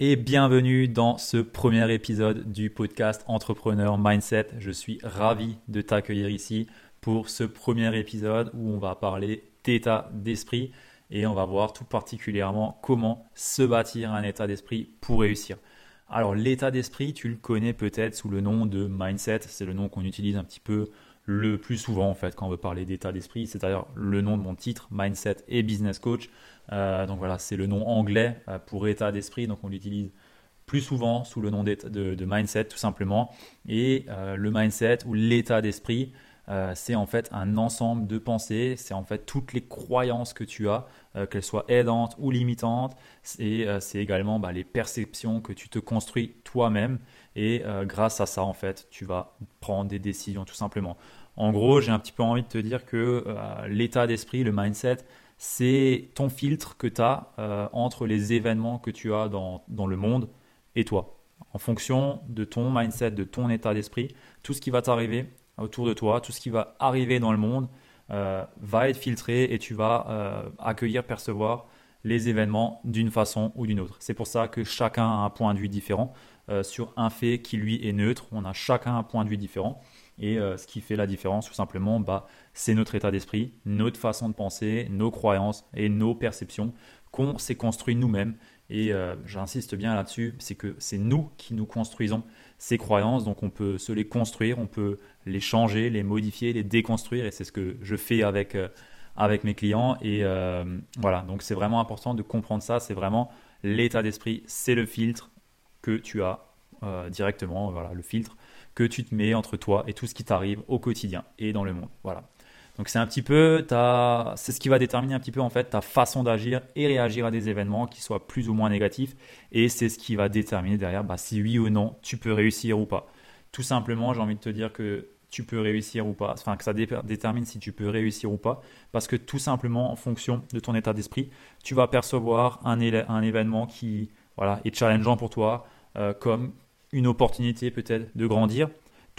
et bienvenue dans ce premier épisode du podcast Entrepreneur Mindset. Je suis ravi de t'accueillir ici pour ce premier épisode où on va parler d'état d'esprit et on va voir tout particulièrement comment se bâtir un état d'esprit pour réussir. Alors l'état d'esprit, tu le connais peut-être sous le nom de mindset, c'est le nom qu'on utilise un petit peu le plus souvent en fait quand on veut parler d'état d'esprit. C'est d'ailleurs le nom de mon titre, Mindset et Business Coach. Euh, donc voilà, c'est le nom anglais euh, pour état d'esprit. Donc on l'utilise plus souvent sous le nom de, mindset tout simplement. Et euh, le mindset ou l'état d'esprit, c'est en fait un ensemble de pensées, c'est en fait toutes les croyances que tu as, qu'elles soient aidantes ou limitantes, et c'est également bah, les perceptions que tu te construis toi-même. Et grâce à ça, en fait, tu vas prendre des décisions tout simplement. En gros, j'ai un petit peu envie de te dire que l'état d'esprit, le mindset, c'est ton filtre que tu as euh, entre les événements que tu as dans, le monde et toi. En fonction de ton mindset, de ton état d'esprit, tout ce qui va t'arriver autour de toi, tout ce qui va arriver dans le monde euh, va être filtré et tu vas euh, accueillir, percevoir les événements d'une façon ou d'une autre. C'est pour ça que chacun a un point de vue différent sur un fait qui lui est neutre. On a chacun un point de vue différent. Et euh, ce qui fait la différence, tout simplement, bah, c'est notre état d'esprit, notre façon de penser, nos croyances et nos perceptions qu'on s'est construit nous-mêmes. Et euh, j'insiste bien là-dessus, c'est que c'est nous qui nous construisons ces croyances, donc on peut se les construire, on peut les changer, les modifier, les déconstruire, et c'est ce que je fais avec, euh, avec mes clients. Et voilà, donc c'est vraiment important de comprendre ça, c'est vraiment l'état d'esprit, c'est le filtre que tu as directement, voilà, le filtre que tu te mets entre toi et tout ce qui t'arrive au quotidien et dans le monde. Voilà. Donc c'est un petit peu, c'est ce qui va déterminer un petit peu en fait ta façon d'agir et réagir à des événements qui soient plus ou moins négatifs. Et c'est ce qui va déterminer derrière bah, si oui ou non tu peux réussir ou pas. Tout simplement, j'ai envie de te dire que tu peux réussir ou pas, enfin que ça détermine si tu peux réussir ou pas, parce que tout simplement en fonction de ton état d'esprit, tu vas percevoir un, événement qui voilà, est challengeant pour toi, euh, comme une opportunité peut-être de grandir,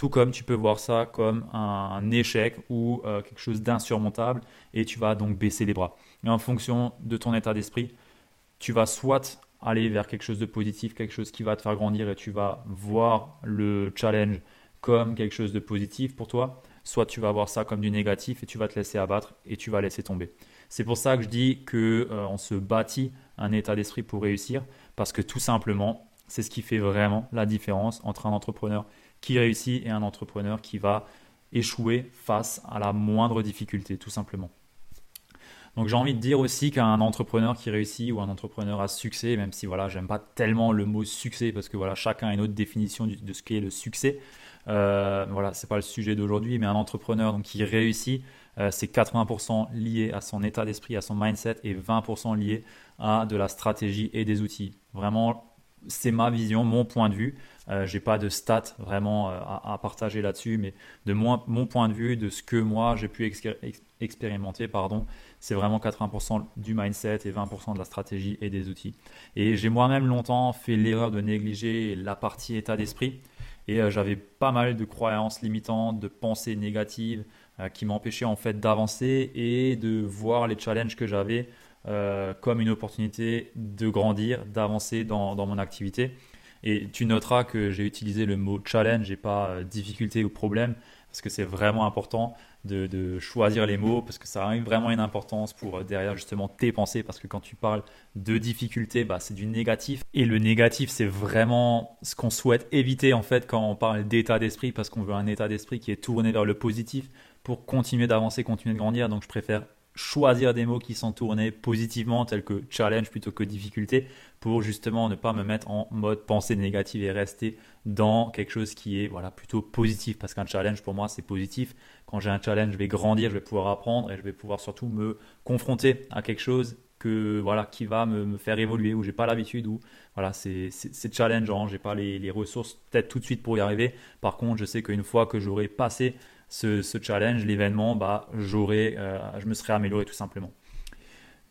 tout comme tu peux voir ça comme un, échec ou euh, quelque chose d'insurmontable et tu vas donc baisser les bras. En fonction de ton état d'esprit, tu vas soit aller vers quelque chose de positif, quelque chose qui va te faire grandir et tu vas voir le challenge comme quelque chose de positif pour toi, soit tu vas voir ça comme du négatif et tu vas te laisser abattre et tu vas laisser tomber. C'est pour ça que je dis que euh, on se bâtit un état d'esprit pour réussir parce que tout simplement, c'est ce qui fait vraiment la différence entre un entrepreneur qui réussit et un entrepreneur qui va échouer face à la moindre difficulté, tout simplement. Donc j'ai envie de dire aussi qu'un entrepreneur qui réussit ou un entrepreneur à succès, même si voilà, j'aime pas tellement le mot succès parce que voilà, chacun a une autre définition de ce qu'est le succès. Euh, voilà, c'est pas le sujet d'aujourd'hui, mais un entrepreneur donc, qui réussit, euh, c'est 80% lié à son état d'esprit, à son mindset et 20% lié à de la stratégie et des outils. Vraiment, c'est ma vision, mon point de vue. Euh, j'ai pas de stats vraiment euh, à, partager là-dessus, mais de mon point de vue, de ce que moi j'ai pu expérimenter, pardon, c'est vraiment 80% du mindset et 20% de la stratégie et des outils. Et j'ai moi-même longtemps fait l'erreur de négliger la partie état d'esprit. Et euh, j'avais pas mal de croyances limitantes, de pensées négatives euh, qui m'empêchaient en fait d'avancer et de voir les challenges que j'avais euh, comme une opportunité de grandir, d'avancer dans, mon activité. Et tu noteras que j'ai utilisé le mot challenge et pas euh, difficulté ou problème, parce que c'est vraiment important de, choisir les mots, parce que ça a vraiment une importance pour euh, derrière justement tes pensées, parce que quand tu parles de difficulté, bah, c'est du négatif. Et le négatif, c'est vraiment ce qu'on souhaite éviter en fait quand on parle d'état d'esprit, parce qu'on veut un état d'esprit qui est tourné vers le positif pour continuer d'avancer, continuer de grandir. Donc je préfère choisir des mots qui sont tournés positivement, tels que challenge plutôt que difficulté, pour justement ne pas me mettre en mode pensée négative et rester dans quelque chose qui est voilà plutôt positif. Parce qu'un challenge pour moi c'est positif. Quand j'ai un challenge, je vais grandir, je vais pouvoir apprendre et je vais pouvoir surtout me confronter à quelque chose que voilà qui va me, faire évoluer où j'ai pas l'habitude ou voilà c'est challengeant j'ai pas les, ressources peut-être tout de suite pour y arriver par contre je sais qu'une fois que j'aurai passé ce, challenge l'événement bah j'aurai euh, je me serai amélioré tout simplement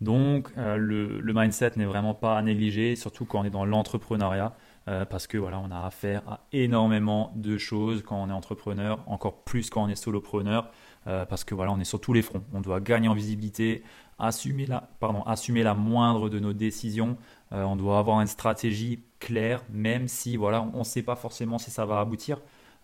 donc euh, le, mindset n'est vraiment pas à négliger surtout quand on est dans l'entrepreneuriat euh, parce que voilà on a affaire à énormément de choses quand on est entrepreneur encore plus quand on est solopreneur parce que voilà on est sur tous les fronts on doit gagner en visibilité assumer la, pardon, assumer la moindre de nos décisions. On doit avoir une stratégie claire, même si voilà, on ne sait pas forcément si ça va aboutir.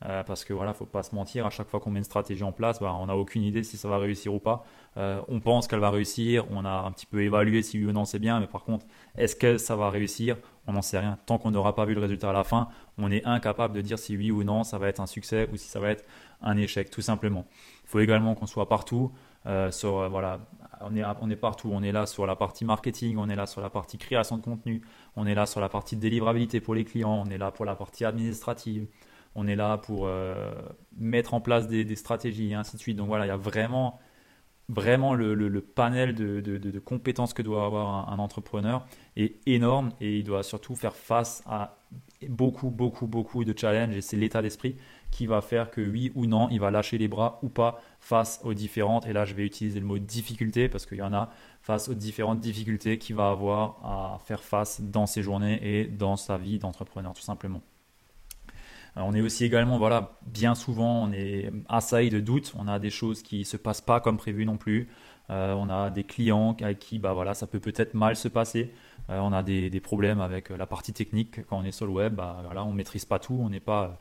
Euh, parce que voilà, faut pas se mentir, à chaque fois qu'on met une stratégie en place, bah, on n'a aucune idée si ça va réussir ou pas. Euh, on pense qu'elle va réussir, on a un petit peu évalué si oui ou non c'est bien, mais par contre, est-ce que ça va réussir? On n'en sait rien. Tant qu'on n'aura pas vu le résultat à la fin, on est incapable de dire si oui ou non ça va être un succès ou si ça va être un échec, tout simplement. Il faut également qu'on soit partout. sur voilà on est, on est partout. On est là sur la partie marketing, on est là sur la partie création de contenu, on est là sur la partie délivrabilité pour les clients, on est là pour la partie administrative, on est là pour euh, mettre en place des, stratégies et ainsi de suite. Donc voilà, il y a vraiment, vraiment le, panel de, compétences que doit avoir un, entrepreneur est énorme et il doit surtout faire face à beaucoup, beaucoup, beaucoup de challenges et c'est l'état d'esprit qui va faire que oui ou non, il va lâcher les bras ou pas face aux différentes, et là je vais utiliser le mot difficulté parce qu'il y en a, face aux différentes difficultés qu'il va avoir à faire face dans ses journées et dans sa vie d'entrepreneur tout simplement. Euh, on est aussi également, voilà, bien souvent, on est assailli de doutes. On a des choses qui ne se passent pas comme prévu non plus. Euh, on a des clients avec qui, bah voilà, ça peut peut-être mal se passer. Euh, on a des, problèmes avec la partie technique quand on est sur le web. Bah, voilà, on maîtrise pas tout. On n'est pas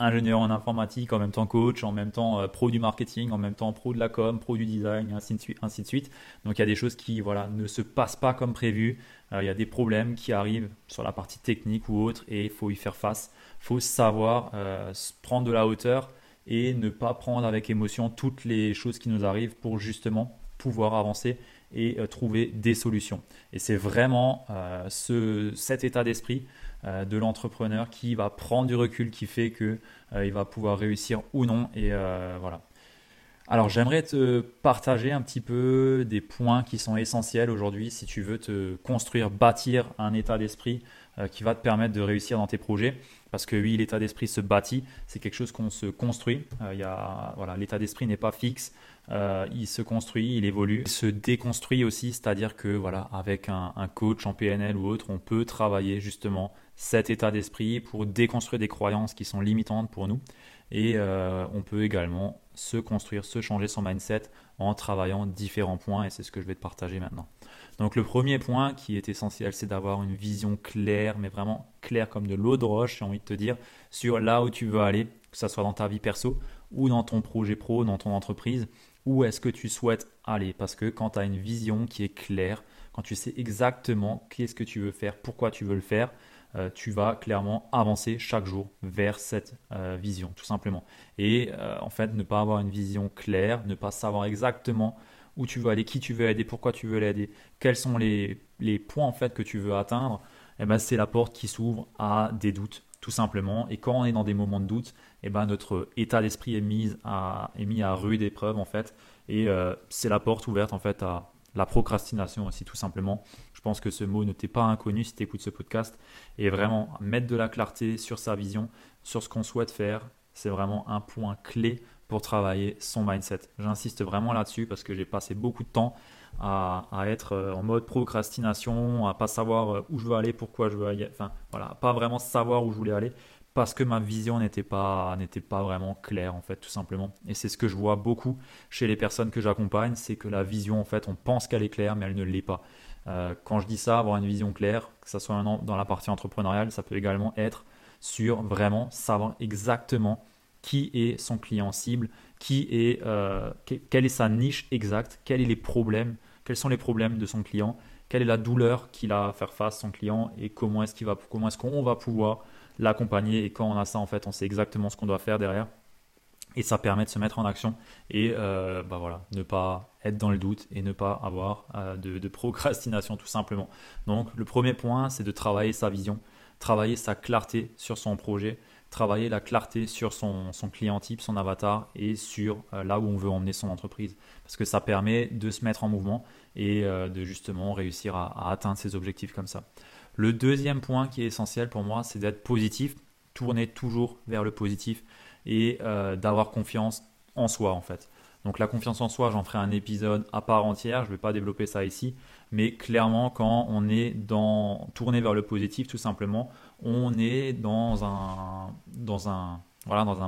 ingénieur en informatique, en même temps coach, en même temps euh, pro du marketing, en même temps pro de la com, pro du design, ainsi de suite. Donc il y a des choses qui voilà, ne se passent pas comme prévu. Euh, il y a des problèmes qui arrivent sur la partie technique ou autre et il faut y faire face. Il faut savoir euh, prendre de la hauteur et ne pas prendre avec émotion toutes les choses qui nous arrivent pour justement pouvoir avancer et trouver des solutions. Et c'est vraiment ce, cet état d'esprit euh, de l'entrepreneur qui va prendre du recul, qui fait que euh, il va pouvoir réussir ou non. Et euh, voilà. Alors j'aimerais te partager un petit peu des points qui sont essentiels aujourd'hui si tu veux te construire, bâtir un état d'esprit qui va te permettre de réussir dans tes projets. Parce que oui, l'état d'esprit se bâtit, c'est quelque chose qu'on se construit. il voilà, l'état d'esprit n'est pas fixe, il se construit, il évolue, il se déconstruit aussi, c'est-à-dire que voilà, avec un, un, coach en PNL ou autre, on peut travailler justement cet état d'esprit pour déconstruire des croyances qui sont limitantes pour nous. Et euh, on peut également se construire, se changer son mindset en travaillant différents points, et c'est ce que je vais te partager maintenant. Donc le premier point qui est essentiel, c'est d'avoir une vision claire, mais vraiment claire comme de l'eau de roche, j'ai envie de te dire, sur là où tu veux aller, que ce soit dans ta vie perso ou dans ton projet pro, dans ton entreprise, où est-ce que tu souhaites aller? Parce que quand tu as une vision qui est claire, quand tu sais exactement qu'est-ce que tu veux faire, pourquoi tu veux le faire, euh, tu vas clairement avancer chaque jour vers cette euh, vision, tout simplement. Et euh, en fait, ne pas avoir une vision claire, ne pas savoir exactement où tu veux aller, qui tu veux aider, pourquoi tu veux l'aider, quels sont les, points en fait que tu veux atteindre, eh ben, c'est la porte qui s'ouvre à des doutes, tout simplement. Et quand on est dans des moments de doute, eh ben, notre état d'esprit est, mis à, est mis à rude épreuve en fait. Et c'est la porte ouverte en fait à la procrastination aussi tout simplement. Je pense que ce mot ne t'est pas inconnu si tu écoutes ce podcast. Et vraiment, mettre de la clarté sur sa vision, sur ce qu'on souhaite faire, c'est vraiment un point clé pour travailler son mindset. J'insiste vraiment là-dessus parce que j'ai passé beaucoup de temps à, être euh, en mode procrastination, à pas savoir euh, où je veux aller, pourquoi je veux aller, enfin voilà, pas vraiment savoir où je voulais aller parce que ma vision n'était pas, pas vraiment claire en fait tout simplement. Et c'est ce que je vois beaucoup chez les personnes que j'accompagne, c'est que la vision en fait on pense qu'elle est claire mais elle ne l'est pas. Euh, quand je dis ça, avoir une vision claire, que ce soit dans la partie entrepreneuriale, ça peut également être sur vraiment savoir exactement qui est son client cible, qui est, euh, quelle est sa niche exacte, quels, sont les problèmes, de son client, quelle est la douleur qu'il a à faire face son client et comment est-ce qu'on va pouvoir l'accompagner. Et quand on a ça, en fait, on sait exactement ce qu'on doit faire derrière. Et ça permet de se mettre en action et euh, bah voilà, ne pas être dans le doute et ne pas avoir euh, de, procrastination tout simplement. Donc le premier point, c'est de travailler sa vision. travailler sa clarté sur son projet, travailler la clarté sur son, client type, son avatar et sur euh, là où on veut emmener son entreprise. Parce que ça permet de se mettre en mouvement et euh, de justement réussir à, atteindre ses objectifs comme ça. Le deuxième point qui est essentiel pour moi, c'est d'être positif, tourner toujours vers le positif et euh, d'avoir confiance en soi en fait. Donc la confiance en soi, j'en ferai un épisode à part entière, je ne vais pas développer ça ici, mais clairement quand on est dans tourné vers le positif tout simplement, on est dans un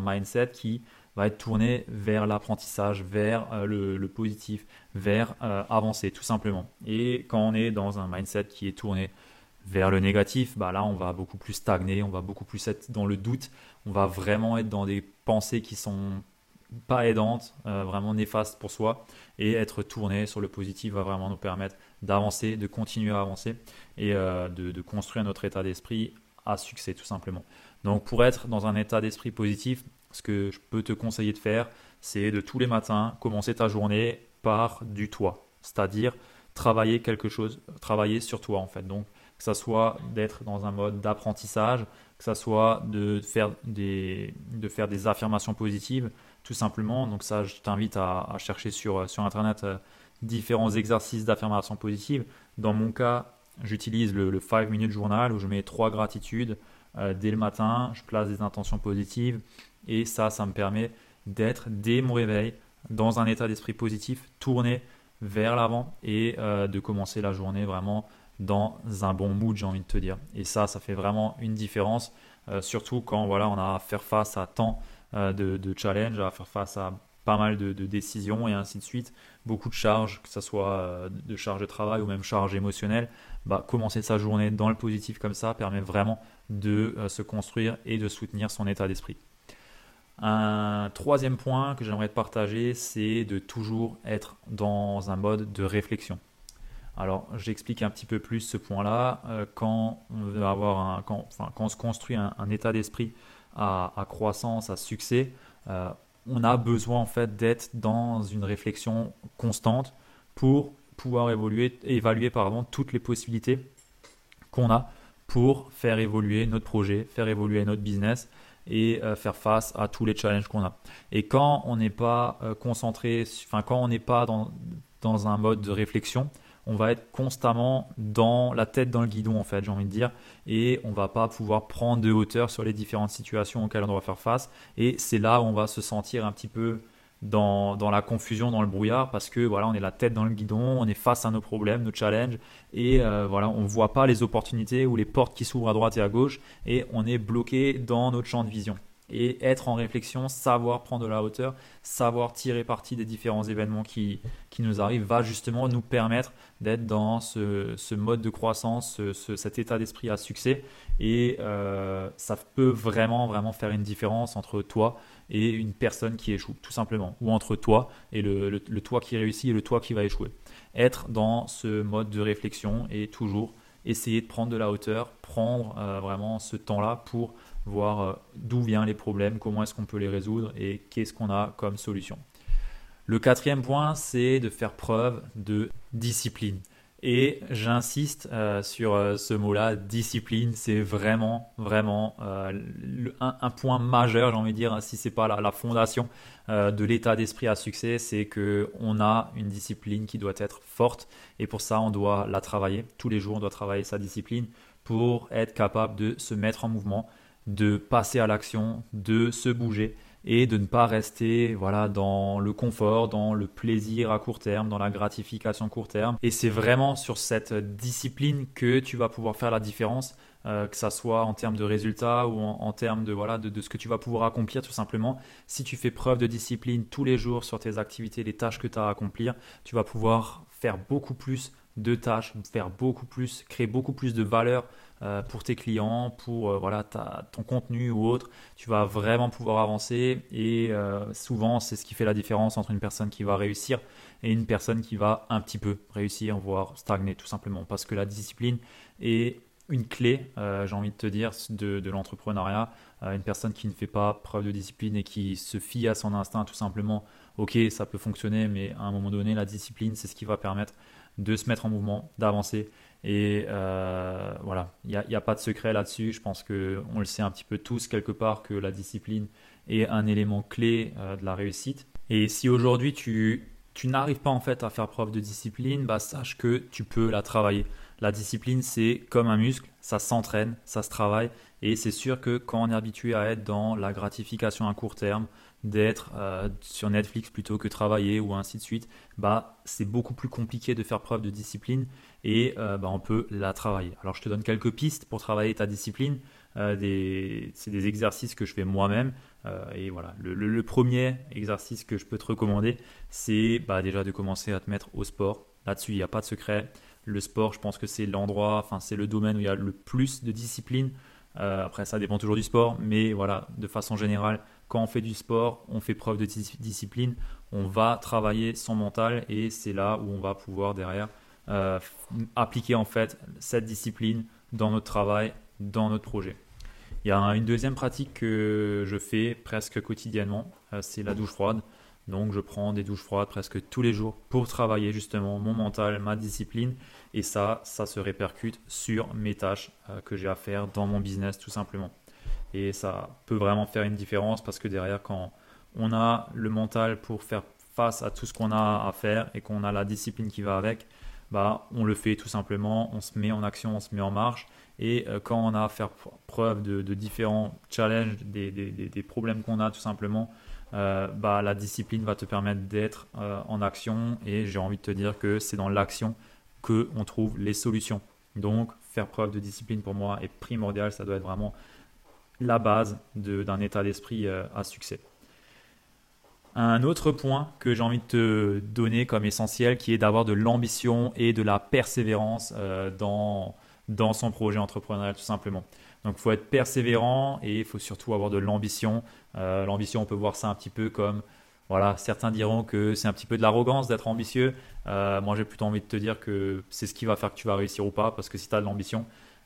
mindset qui va être tourné vers l'apprentissage, vers euh, le, positif, vers euh, avancer tout simplement. Et quand on est dans un mindset qui est tourné vers le négatif, bah là on va beaucoup plus stagner, on va beaucoup plus être dans le doute, on va vraiment être dans des pensées qui sont pas aidantes, euh, vraiment néfastes pour soi, et être tourné sur le positif va vraiment nous permettre d'avancer, de continuer à avancer et de construire notre état d'esprit à succès tout simplement. Donc pour être dans un état d'esprit positif, ce que je peux te conseiller de faire, c'est de tous les matins commencer ta journée par du toi, c'est-à-dire travailler quelque chose, travailler sur toi en fait. Donc que ça soit d'être dans un mode d'apprentissage, que ça soit de faire des, de faire des affirmations positives, tout simplement. Donc ça, je t'invite à, chercher sur, Internet euh, différents exercices d'affirmation positive. Dans mon cas, j'utilise le, 5 minute journal où je mets trois gratitudes euh, dès le matin, je place des intentions positives et ça, ça me permet d'être dès mon réveil dans un état d'esprit positif, tourné vers l'avant et euh, de commencer la journée vraiment dans un bon mood, j'ai envie de te dire. Et ça, ça fait vraiment une différence, euh, surtout quand voilà, on a à faire face à tant de, de challenges, à faire face à pas mal de, décisions et ainsi de suite, beaucoup de charges, que ce soit euh, de charges de travail ou même charges émotionnelles, bah, commencer sa journée dans le positif comme ça permet vraiment de euh, se construire et de soutenir son état d'esprit. Un troisième point que j'aimerais te partager, c'est de toujours être dans un mode de réflexion. Alors, j'explique un petit peu plus ce point-là. Euh, quand on quand on se construit un, état d'esprit à, croissance, à succès, on a besoin en fait d'être dans une réflexion constante pour pouvoir évoluer, évaluer toutes les possibilités qu'on a pour faire évoluer notre projet, faire évoluer notre business et euh, faire face à tous les challenges qu'on a. Et quand on n'est pas euh, concentré, enfin quand on n'est pas dans un mode de réflexion, on va être constamment dans la tête dans le guidon en fait, j'ai envie de dire, et on va pas pouvoir prendre de hauteur sur les différentes situations auxquelles on doit faire face. Et c'est là où on va se sentir un petit peu dans, la confusion, dans le brouillard, parce que voilà, on est la tête dans le guidon, on est face à nos problèmes, nos challenges, et euh, voilà, on ne voit pas les opportunités ou les portes qui s'ouvrent à droite et à gauche, et on est bloqué dans notre champ de vision et être en réflexion, savoir prendre de la hauteur, savoir tirer parti des différents événements qui, qui nous arrivent, va justement nous permettre d'être dans ce, ce, mode de croissance, cet état d'esprit à succès. Et euh, ça peut vraiment, vraiment faire une différence entre toi et une personne qui échoue, tout simplement. Ou entre toi et le, toi qui réussit et le toi qui va échouer. Être dans ce mode de réflexion et toujours essayer de prendre de la hauteur, prendre euh, vraiment ce temps-là pour voir euh, d'où viennent les problèmes, comment est-ce qu'on peut les résoudre et qu'est-ce qu'on a comme solution. Le quatrième point, c'est de faire preuve de discipline. Et j'insiste euh, sur euh, ce mot-là, discipline, c'est vraiment, vraiment un, point majeur, j'ai envie de dire, si c'est pas la, fondation de l'état d'esprit à succès, c'est que on a une discipline qui doit être forte, et pour ça, on doit la travailler. Tous les jours, on doit travailler sa discipline pour être capable de se mettre en mouvement, de passer à l'action, de se bouger et de ne pas rester voilà dans le confort, dans le plaisir à court terme, dans la gratification court terme. Et c'est vraiment sur cette discipline que tu vas pouvoir faire la différence, euh, que ça soit en termes de résultats ou en, termes de voilà de, de, ce que tu vas pouvoir accomplir tout simplement. Si tu fais preuve de discipline tous les jours sur tes activités, les tâches que tu as à accomplir, tu vas pouvoir faire beaucoup plus de tâches, faire beaucoup plus, créer beaucoup plus de valeur euh, pour tes clients, pour euh, voilà, ton contenu ou autre. Tu vas vraiment pouvoir avancer et euh, souvent c'est ce qui fait la différence entre une personne qui va réussir et une personne qui va un petit peu réussir, voire stagner tout simplement. Parce que la discipline est une clé, j'ai envie de te dire, de, de l'entrepreneuriat. une personne qui ne fait pas preuve de discipline et qui se fie à son instinct tout simplement, ok, ça peut fonctionner, mais à un moment donné, la discipline, c'est ce qui va permettre de se mettre en mouvement, d'avancer Et voilà, il n'y a, pas de secret là-dessus. Je pense qu'on le sait un petit peu tous quelque part que la discipline est un élément clé de la réussite. Et si aujourd'hui tu, tu n'arrives pas en fait à faire preuve de discipline, bah, sache que tu peux la travailler. La discipline, c'est comme un muscle, ça s'entraîne, ça se travaille. Et c'est sûr que quand on est habitué à être dans la gratification à court terme, d'être euh, sur Netflix plutôt que travailler ou ainsi de suite, bah, c'est beaucoup plus compliqué de faire preuve de discipline et euh, bah, on peut la travailler. Alors je te donne quelques pistes pour travailler ta discipline. Euh, c'est des exercices que je fais moi-même. et voilà, le, premier exercice que je peux te recommander, c'est bah, déjà de commencer à te mettre au sport. Là-dessus, il n'y a pas de secret. Le sport, je pense que c'est l'endroit, enfin c'est le domaine où il y a le plus de discipline. Euh, après, ça dépend toujours du sport, mais voilà, de façon générale, quand on fait du sport, on fait preuve de discipline, on va travailler son mental et c'est là où on va pouvoir derrière euh, appliquer en fait cette discipline dans notre travail, dans notre projet. Il y a une deuxième pratique que je fais presque quotidiennement, euh, c'est la douche froide. Donc je prends des douches froides presque tous les jours pour travailler justement mon mental, ma discipline. Et ça, ça se répercute sur mes tâches euh, que j'ai à faire dans mon business tout simplement. Et ça peut vraiment faire une différence parce que derrière, quand on a le mental pour faire face à tout ce qu'on a à faire et qu'on a la discipline qui va avec, bah, on le fait tout simplement, on se met en action, on se met en marche. Et euh, quand on a à faire preuve de, différents challenges, des, problèmes qu'on a tout simplement, euh, bah, la discipline va te permettre d'être euh, en action et j'ai envie de te dire que c'est dans l'action que on trouve les solutions. Donc faire preuve de discipline pour moi est primordial, ça doit être vraiment la base d'un état d'esprit à succès. Un autre point que j'ai envie de te donner comme essentiel qui est d'avoir de l'ambition et de la persévérance dans, dans son projet entrepreneurial tout simplement. Donc il faut être persévérant et il faut surtout avoir de l'ambition. Euh, l'ambition, on peut voir ça un petit peu comme, voilà, certains diront que c'est un petit peu de l'arrogance d'être ambitieux. Euh, moi, j'ai plutôt envie de te dire que c'est ce qui va faire que tu vas réussir ou pas, parce que si tu as de l'ambition,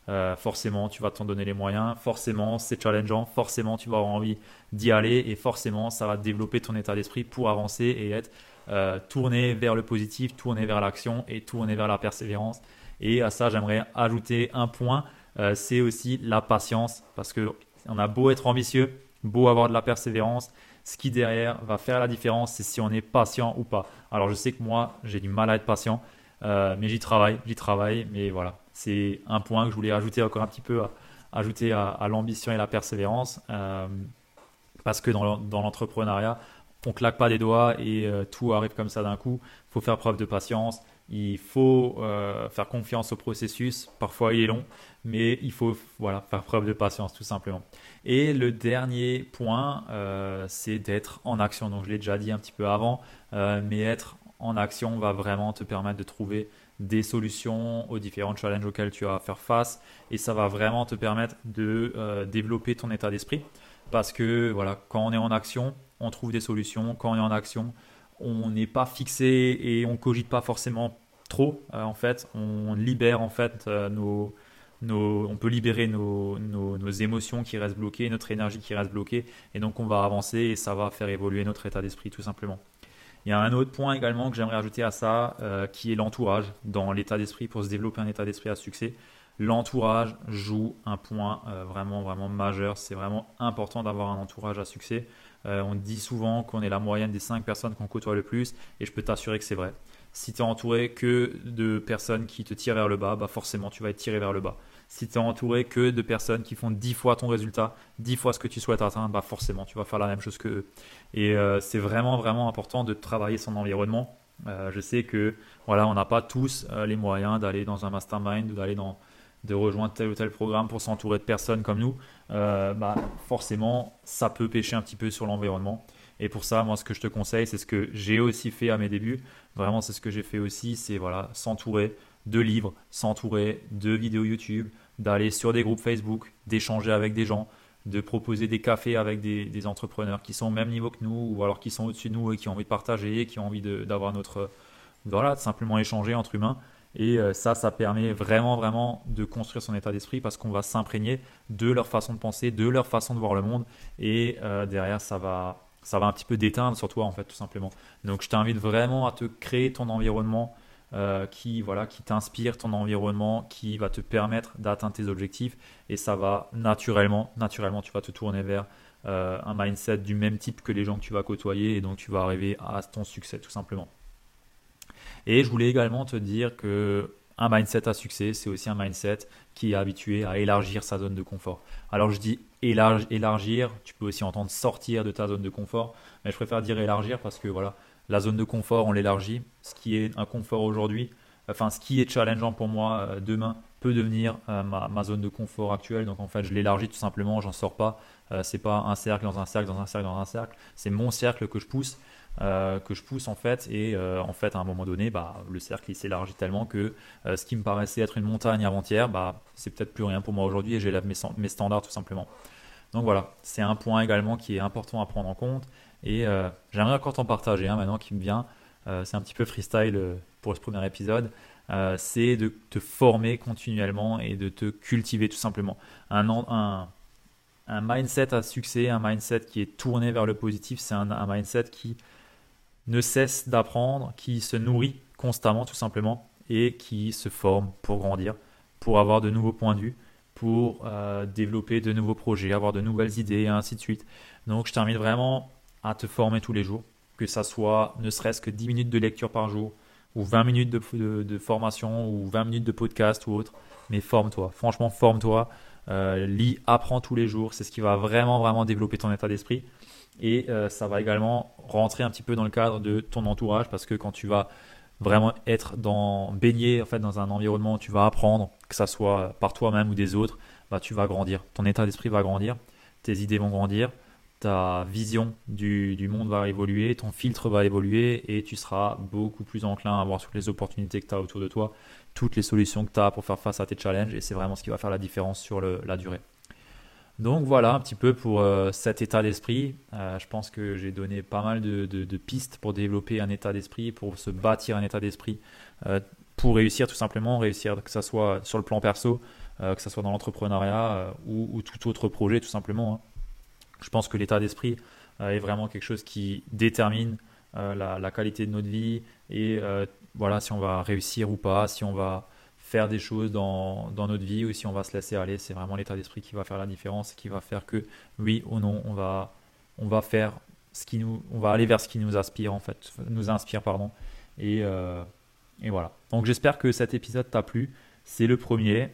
euh, forcément, tu vas t'en donner les moyens, forcément, c'est challengeant, forcément, tu vas avoir envie d'y aller. Et forcément, ça va développer ton état d'esprit pour avancer et être tourné vers le positif, tourné vers l'action et tourné vers la persévérance. Et à ça, j'aimerais ajouter un point. Euh, c'est aussi la patience, parce que on a beau être ambitieux, beau avoir de la persévérance, ce qui derrière va faire la différence, c'est si on est patient ou pas. Alors je sais que moi, j'ai du mal à être patient, euh, mais j'y travaille, j'y travaille, mais voilà, c'est un point que je voulais ajouter encore un petit peu, ajouter à, l'ambition et la persévérance, euh, parce que dans, l'entrepreneuriat, on claque pas des doigts et tout arrive comme ça d'un coup. Il faut faire preuve de patience, il faut faire confiance au processus. Parfois, il est long, mais il faut voilà, faire preuve de patience tout simplement. Et le dernier point, euh, c'est d'être en action. Donc je l'ai déjà dit un petit peu avant, euh, mais être en action va vraiment te permettre de trouver des solutions aux différents challenges auxquels tu as à faire face. Et ça va vraiment te permettre de euh, développer ton état d'esprit. Parce que voilà quand on est en action on trouve des solutions. Quand on est en action on n'est pas fixé et on cogite pas forcément trop en fait. On libère en fait nos on peut libérer nos, émotions qui restent bloquées, notre énergie qui reste bloquée, et donc on va avancer et ça va faire évoluer notre état d'esprit tout simplement. Il y a un autre point également que j'aimerais ajouter à ça, euh, qui est l'entourage dans l'état d'esprit pour se développer un état d'esprit à succès. L'entourage joue un point euh, vraiment vraiment majeur. C'est vraiment important d'avoir un entourage à succès. Euh, on dit souvent qu'on est la moyenne des 5 personnes qu'on côtoie le plus, et je peux t'assurer que c'est vrai. Si tu es entouré que de personnes qui te tirent vers le bas, bah forcément tu vas être tiré vers le bas si tu es entouré que de personnes qui font 10 fois ton résultat, 10 fois ce que tu souhaites atteindre, bah forcément, tu vas faire la même chose qu'eux. Et euh, c'est vraiment, vraiment important de travailler son environnement. Euh, je sais que voilà, on n'a pas tous euh, les moyens d'aller dans un mastermind ou d'aller dans de rejoindre tel ou tel programme pour s'entourer de personnes comme nous. bah forcément, ça peut pêcher un petit peu sur l'environnement. Et pour ça, moi, ce que je te conseille, c'est ce que j'ai aussi fait à mes débuts. Vraiment, c'est ce que j'ai fait aussi, c'est voilà, s'entourer de livres, s'entourer de vidéos YouTube, d'aller sur des groupes Facebook, d'échanger avec des gens, de proposer des cafés avec des, entrepreneurs qui sont au même niveau que nous ou alors qui sont au-dessus de nous et qui ont envie de partager, qui ont envie d'avoir notre. Voilà, simplement échanger entre humains. Et euh, ça, ça permet vraiment, vraiment de construire son état d'esprit parce qu'on va s'imprégner de leur façon de penser, de leur façon de voir le monde. Et euh, derrière, ça va, ça va un petit peu déteindre sur toi, en fait, tout simplement. Donc, je t'invite vraiment à te créer ton environnement euh, qui voilà, qui t'inspire ton environnement, qui va te permettre d'atteindre tes objectifs et ça va naturellement, naturellement, tu vas te tourner vers euh, un mindset du même type que les gens que tu vas côtoyer et donc tu vas arriver à ton succès tout simplement. Et je voulais également te dire que un mindset à succès, c'est aussi un mindset qui est habitué à élargir sa zone de confort. Alors je dis élargir, tu peux aussi entendre sortir de ta zone de confort, mais je préfère dire élargir parce que voilà, la zone de confort, on l'élargit. Ce qui est un confort aujourd'hui, enfin ce qui est challengeant pour moi euh, demain peut devenir euh, ma, zone de confort actuelle. Donc en fait, je l'élargis tout simplement, j'en sors pas. Euh, c'est pas un cercle dans un cercle dans un cercle dans un cercle. C'est mon cercle que je pousse. Que je pousse en fait et en fait à un moment donné bah, le cercle il s'élargit tellement que ce qui me paraissait être une montagne avant-hier bah, c'est peut-être plus rien pour moi aujourd'hui et j'élève mes, standards tout simplement donc voilà c'est un point également qui est important à prendre en compte et euh, j'aimerais encore t'en partager un maintenant qui me vient. Euh, c'est un petit peu freestyle euh, pour ce premier épisode. c'est de te former continuellement et de te cultiver tout simplement. Un, un, mindset à succès, un mindset qui est tourné vers le positif, c'est un mindset qui ne cesse d'apprendre, qui se nourrit constamment tout simplement et qui se forme pour grandir, pour avoir de nouveaux points de vue, pour développer de nouveaux projets, avoir de nouvelles idées et ainsi de suite. Donc je t'invite vraiment à te former tous les jours, que ça soit ne serait-ce que 10 minutes de lecture par jour, ou 20 minutes de, formation, ou 20 minutes de podcast ou autre. Mais forme-toi, franchement, forme-toi, euh, lis, apprends tous les jours, c'est ce qui va vraiment, vraiment développer ton état d'esprit. Et euh, ça va également rentrer un petit peu dans le cadre de ton entourage, parce que quand tu vas vraiment être dans, baigné en fait, dans un environnement où tu vas apprendre, que ça soit par toi-même ou des autres, bah, tu vas grandir. Ton état d'esprit va grandir, tes idées vont grandir, ta vision du, monde va évoluer, ton filtre va évoluer et tu seras beaucoup plus enclin à voir toutes les opportunités que tu as autour de toi, toutes les solutions que tu as pour faire face à tes challenges et c'est vraiment ce qui va faire la différence sur la durée. Donc voilà un petit peu pour euh, cet état d'esprit. Euh, je pense que j'ai donné pas mal de, pistes pour développer un état d'esprit, pour se bâtir un état d'esprit, euh, pour réussir tout simplement, réussir que ce soit sur le plan perso, que ce soit dans l'entrepreneuriat ou, tout autre projet tout simplement. Hein. Je pense que l'état d'esprit est vraiment quelque chose qui détermine euh, la, qualité de notre vie et voilà si on va réussir ou pas, si on va faire des choses dans, notre vie ou si on va se laisser aller. C'est vraiment l'état d'esprit qui va faire la différence, qui va faire que oui ou non, on va, on va faire ce qui nous, on va aller vers ce qui nous inspire en fait, nous inspire pardon. Et, et voilà. Donc j'espère que cet épisode t'a plu. C'est le premier.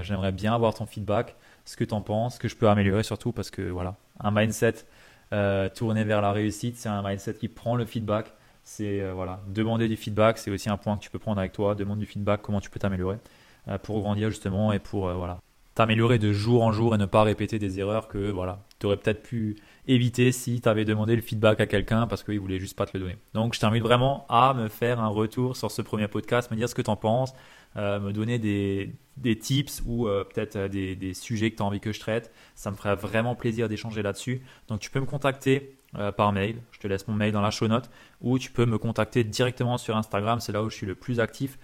J'aimerais bien avoir ton feedback, ce que tu en penses, que je peux améliorer surtout parce que voilà, un mindset euh, tourné vers la réussite, c'est un mindset qui prend le feedback. C'est euh, voilà, demander du feedback, c'est aussi un point que tu peux prendre avec toi. Demande du feedback, comment tu peux t'améliorer euh, pour grandir justement et pour voilà t'améliorer de jour en jour et ne pas répéter des erreurs que voilà, tu aurais peut-être pu éviter si tu avais demandé le feedback à quelqu'un parce qu'il voulait juste pas te le donner. Donc je t'invite vraiment à me faire un retour sur ce premier podcast, me dire ce que tu en penses, euh, me donner des, des tips ou euh, peut-être euh, des, des, sujets que tu as envie que je traite. Ça me ferait vraiment plaisir d'échanger là-dessus. Donc tu peux me contacter par mail, je te laisse mon mail dans la show note, ou tu peux me contacter directement sur Instagram, c'est là où je suis le plus actif,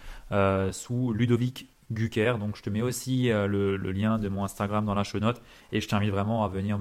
sous Ludovic Gucker. Donc je te mets aussi le, le, lien de mon Instagram dans la show note et je t'invite vraiment à venir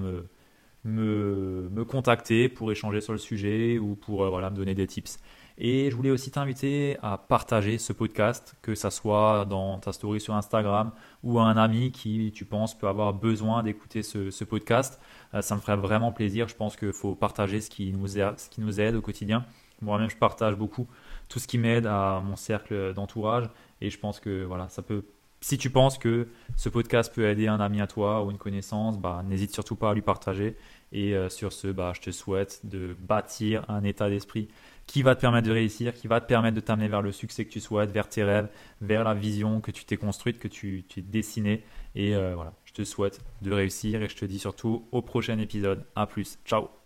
me, contacter pour échanger sur le sujet ou pour me donner des tips. Et je voulais aussi t'inviter à partager ce podcast, que ça soit dans ta story sur Instagram ou à un ami qui, tu penses, peut avoir besoin d'écouter ce, podcast. Euh, ça me ferait vraiment plaisir. Je pense qu'il faut partager ce qui, nous aide, ce qui nous aide au quotidien. Moi-même, je partage beaucoup tout ce qui m'aide à mon cercle d'entourage. Et je pense que voilà, ça peut. Si tu penses que ce podcast peut aider un ami à toi ou une connaissance, bah, n'hésite surtout pas à lui partager. Et euh, sur ce, bah, je te souhaite de bâtir un état d'esprit qui va te permettre de réussir, qui va te permettre de t'amener vers le succès que tu souhaites, vers tes rêves, vers la vision que tu t'es construite, que tu t'es dessinée. Et euh, voilà, je te souhaite de réussir et je te dis surtout au prochain épisode. À plus. Ciao